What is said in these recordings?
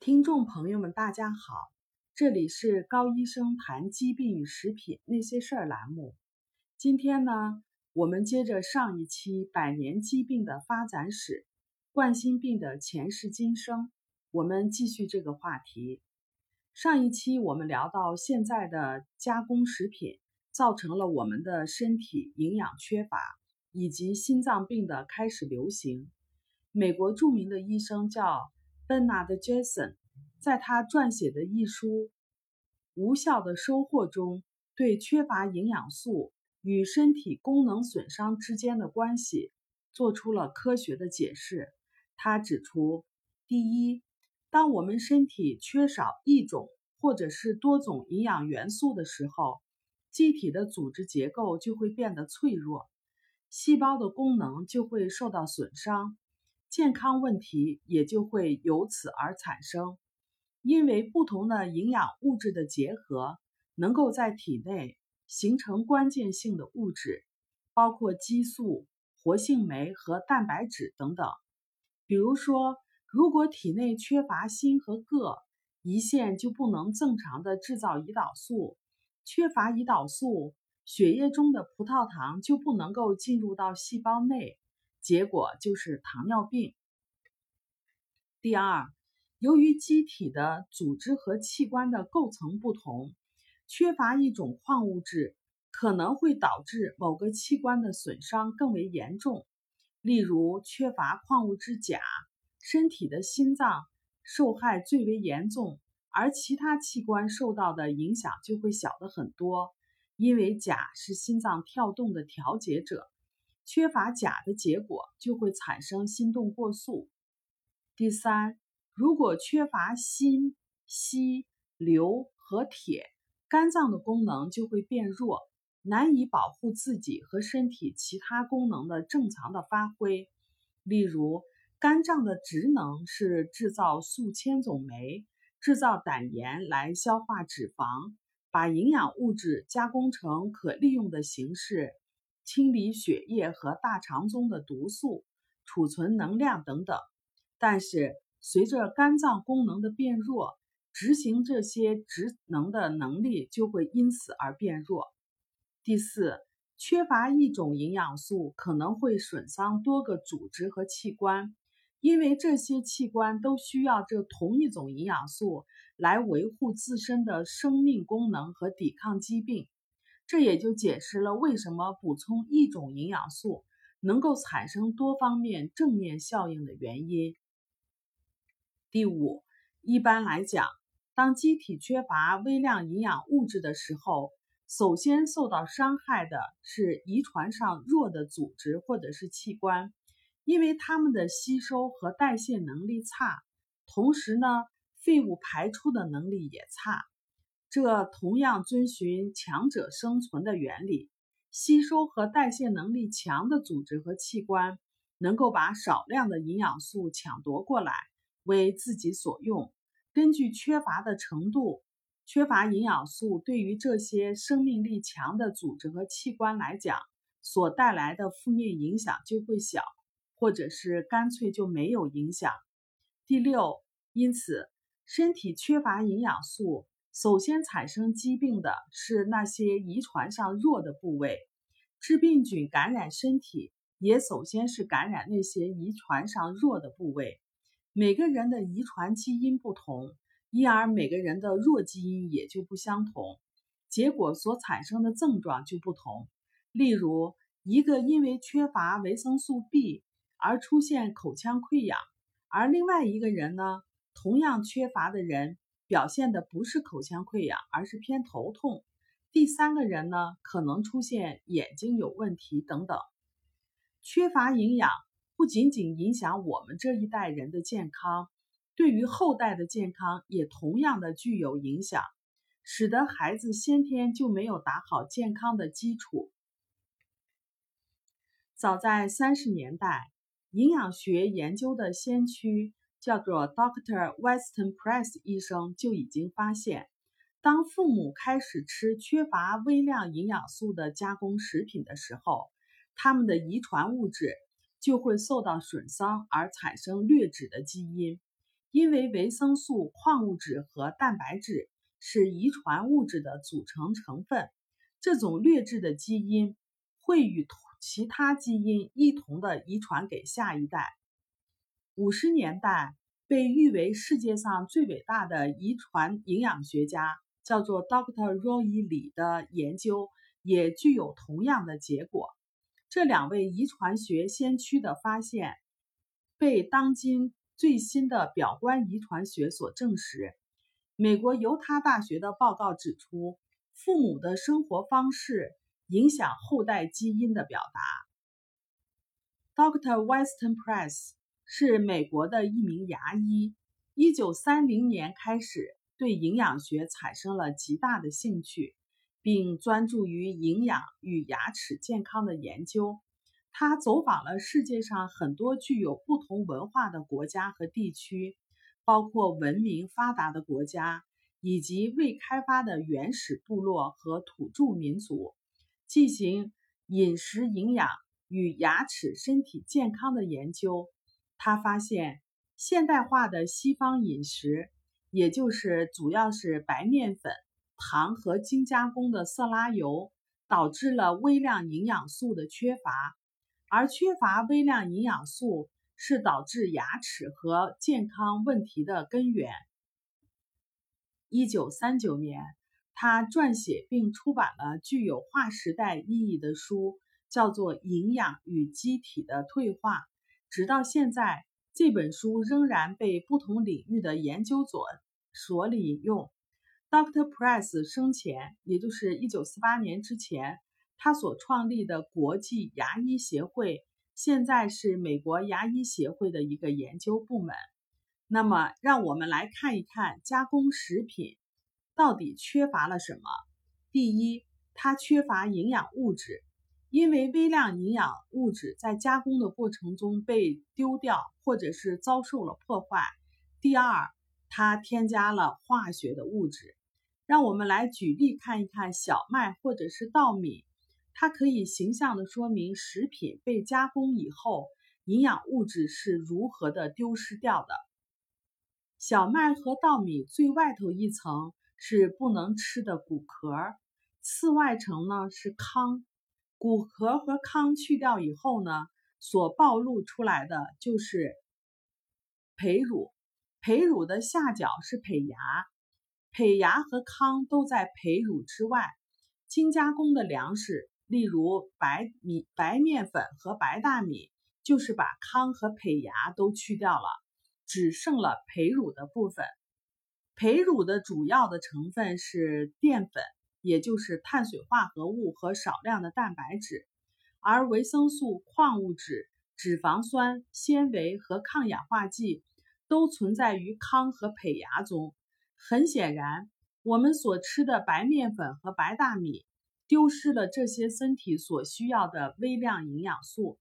听众朋友们，大家好，这里是高医生谈疾病与食品那些事儿栏目。今天呢，我们接着上一期百年疾病的发展史，冠心病的前世今生，我们继续这个话题。上一期我们聊到现在的加工食品造成了我们的身体营养缺乏，以及心脏病的开始流行。美国著名的医生叫。Bernard Jason 在他撰写的一书《无效的收获》中，对缺乏营养素与身体功能损伤之间的关系做出了科学的解释。他指出，第一，当我们身体缺少一种或者是多种营养元素的时候，机体的组织结构就会变得脆弱，细胞的功能就会受到损伤。健康问题也就会由此而产生，因为不同的营养物质的结合，能够在体内形成关键性的物质，包括激素、活性酶和蛋白质等等。比如说，如果体内缺乏锌和铬，胰腺就不能正常的制造胰岛素；缺乏胰岛素，血液中的葡萄糖就不能够进入到细胞内。结果就是糖尿病。第二，由于机体的组织和器官的构成不同，缺乏一种矿物质可能会导致某个器官的损伤更为严重。例如，缺乏矿物质钾，身体的心脏受害最为严重，而其他器官受到的影响就会小的很多，因为钾是心脏跳动的调节者。缺乏钾的结果就会产生心动过速。第三，如果缺乏锌、硒、硫和铁，肝脏的功能就会变弱，难以保护自己和身体其他功能的正常的发挥。例如，肝脏的职能是制造数千种酶，制造胆盐来消化脂肪，把营养物质加工成可利用的形式。清理血液和大肠中的毒素，储存能量等等。但是，随着肝脏功能的变弱，执行这些职能的能力就会因此而变弱。第四，缺乏一种营养素可能会损伤多个组织和器官，因为这些器官都需要这同一种营养素来维护自身的生命功能和抵抗疾病。这也就解释了为什么补充一种营养素能够产生多方面正面效应的原因。第五，一般来讲，当机体缺乏微量营养物质的时候，首先受到伤害的是遗传上弱的组织或者是器官，因为它们的吸收和代谢能力差，同时呢，废物排出的能力也差。这同样遵循强者生存的原理，吸收和代谢能力强的组织和器官能够把少量的营养素抢夺过来，为自己所用。根据缺乏的程度，缺乏营养素对于这些生命力强的组织和器官来讲，所带来的负面影响就会小，或者是干脆就没有影响。第六，因此身体缺乏营养素。首先产生疾病的是那些遗传上弱的部位，致病菌感染身体也首先是感染那些遗传上弱的部位。每个人的遗传基因不同，因而每个人的弱基因也就不相同，结果所产生的症状就不同。例如，一个因为缺乏维生素 B 而出现口腔溃疡，而另外一个人呢，同样缺乏的人。表现的不是口腔溃疡，而是偏头痛。第三个人呢，可能出现眼睛有问题等等。缺乏营养不仅仅影响我们这一代人的健康，对于后代的健康也同样的具有影响，使得孩子先天就没有打好健康的基础。早在三十年代，营养学研究的先驱。叫做 Doctor Weston Price 医生就已经发现，当父母开始吃缺乏微量营养素的加工食品的时候，他们的遗传物质就会受到损伤，而产生劣质的基因。因为维生素、矿物质和蛋白质是遗传物质的组成成分，这种劣质的基因会与其他基因一同的遗传给下一代。五十年代，被誉为世界上最伟大的遗传营养学家，叫做 Dr. Roy 李的研究也具有同样的结果。这两位遗传学先驱的发现，被当今最新的表观遗传学所证实。美国犹他大学的报告指出，父母的生活方式影响后代基因的表达。Dr. Weston Price 是美国的一名牙医，一九三零年开始对营养学产生了极大的兴趣。并专注于营养与牙齿健康的研究。他走访了世界上很多具有不同文化的国家和地区，包括文明发达的国家以及未开发的原始部落和土著民族，进行饮食营养与牙齿身体健康的研究。他发现，现代化的西方饮食，也就是主要是白面粉。糖和精加工的色拉油导致了微量营养素的缺乏，而缺乏微量营养素是导致牙齿和健康问题的根源。一九三九年，他撰写并出版了具有划时代意义的书，叫做《营养与机体的退化》。直到现在，这本书仍然被不同领域的研究所所引用。Dr. Price 生前，也就是1948年之前，他所创立的国际牙医协会，现在是美国牙医协会的一个研究部门。那么，让我们来看一看加工食品到底缺乏了什么。第一，它缺乏营养物质，因为微量营养物质在加工的过程中被丢掉，或者是遭受了破坏。第二，它添加了化学的物质。让我们来举例看一看小麦或者是稻米，它可以形象的说明食品被加工以后营养物质是如何的丢失掉的。小麦和稻米最外头一层是不能吃的谷壳，次外层呢是糠。骨壳和糠去掉以后呢，所暴露出来的就是胚乳，胚乳的下角是胚芽。胚芽和糠都在胚乳之外。精加工的粮食，例如白米、白面粉和白大米，就是把糠和胚芽都去掉了，只剩了胚乳的部分。胚乳的主要的成分是淀粉，也就是碳水化合物和少量的蛋白质，而维生素、矿物质、脂肪酸、纤维和抗氧化剂都存在于糠和胚芽中。很显然，我们所吃的白面粉和白大米丢失了这些身体所需要的微量营养素。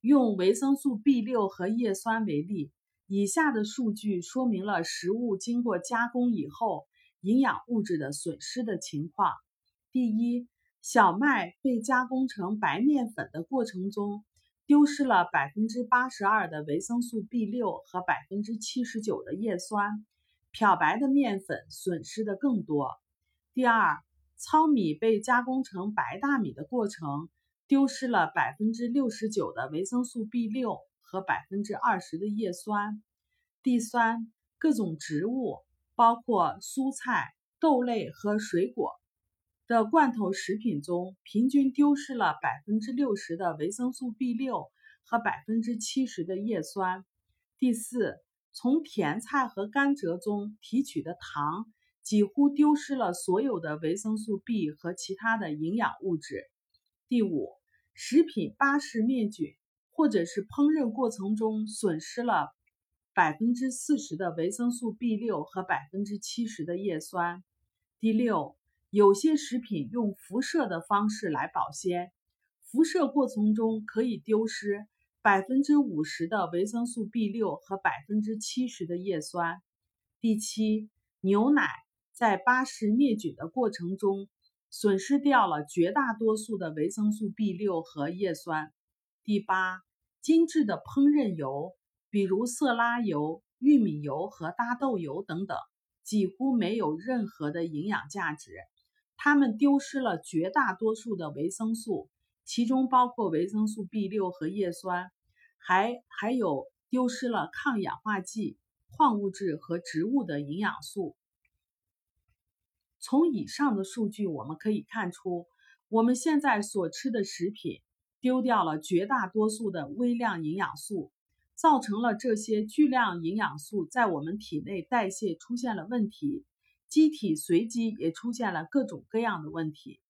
用维生素 B 六和叶酸为例，以下的数据说明了食物经过加工以后营养物质的损失的情况。第一，小麦被加工成白面粉的过程中，丢失了百分之八十二的维生素 B 六和百分之七十九的叶酸。漂白的面粉损失的更多。第二，糙米被加工成白大米的过程，丢失了百分之六十九的维生素 B 六和百分之二十的叶酸。第三，各种植物，包括蔬菜、豆类和水果的罐头食品中，平均丢失了百分之六十的维生素 B 六和百分之七十的叶酸。第四。从甜菜和甘蔗中提取的糖几乎丢失了所有的维生素 B 和其他的营养物质。第五，食品巴氏灭菌或者是烹饪过程中损失了百分之四十的维生素 B 六和百分之七十的叶酸。第六，有些食品用辐射的方式来保鲜，辐射过程中可以丢失。百分之五十的维生素 B 六和百分之七十的叶酸。第七，牛奶在巴氏灭菌的过程中损失掉了绝大多数的维生素 B 六和叶酸。第八，精致的烹饪油比如色拉油、玉米油和大豆油等等，几乎没有任何的营养价值。它们丢失了绝大多数的维生素，其中包括维生素 B 六和叶酸，还还有丢失了抗氧化剂、矿物质和植物的营养素。从以上的数据我们可以看出，我们现在所吃的食品丢掉了绝大多数的微量营养素，造成了这些巨量营养素在我们体内代谢出现了问题，机体随即也出现了各种各样的问题。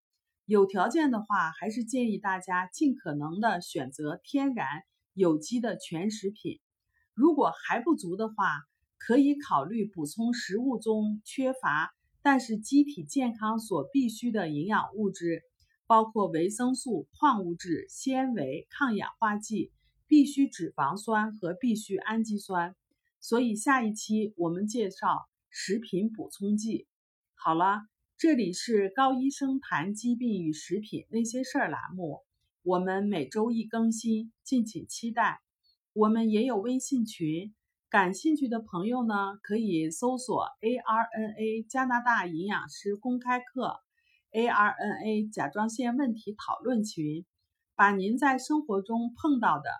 有条件的话，还是建议大家尽可能的选择天然有机的全食品。如果还不足的话，可以考虑补充食物中缺乏。但是机体健康所必需的营养物质，包括维生素、矿物质、纤维、抗氧化剂、必需脂肪酸和必需氨基酸。所以下一期我们介绍食品补充剂。好了，这里是高医生谈疾病与食品那些事儿栏目，我们每周一更新，敬请期待。我们也有微信群。感兴趣的朋友呢，可以搜索 ARNA 加拿大营养师公开课，ARNA 甲状腺问题讨论群，把您在生活中碰到的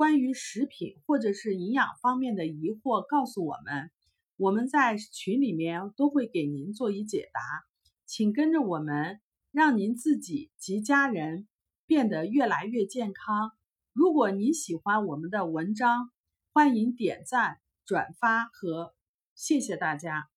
关于食品或者是营养方面的疑惑告诉我们，我们在群里面都会给您做一解答，请跟着我们，让您自己及家人变得越来越健康。如果您喜欢我们的文章，欢迎点赞、转发和谢谢大家。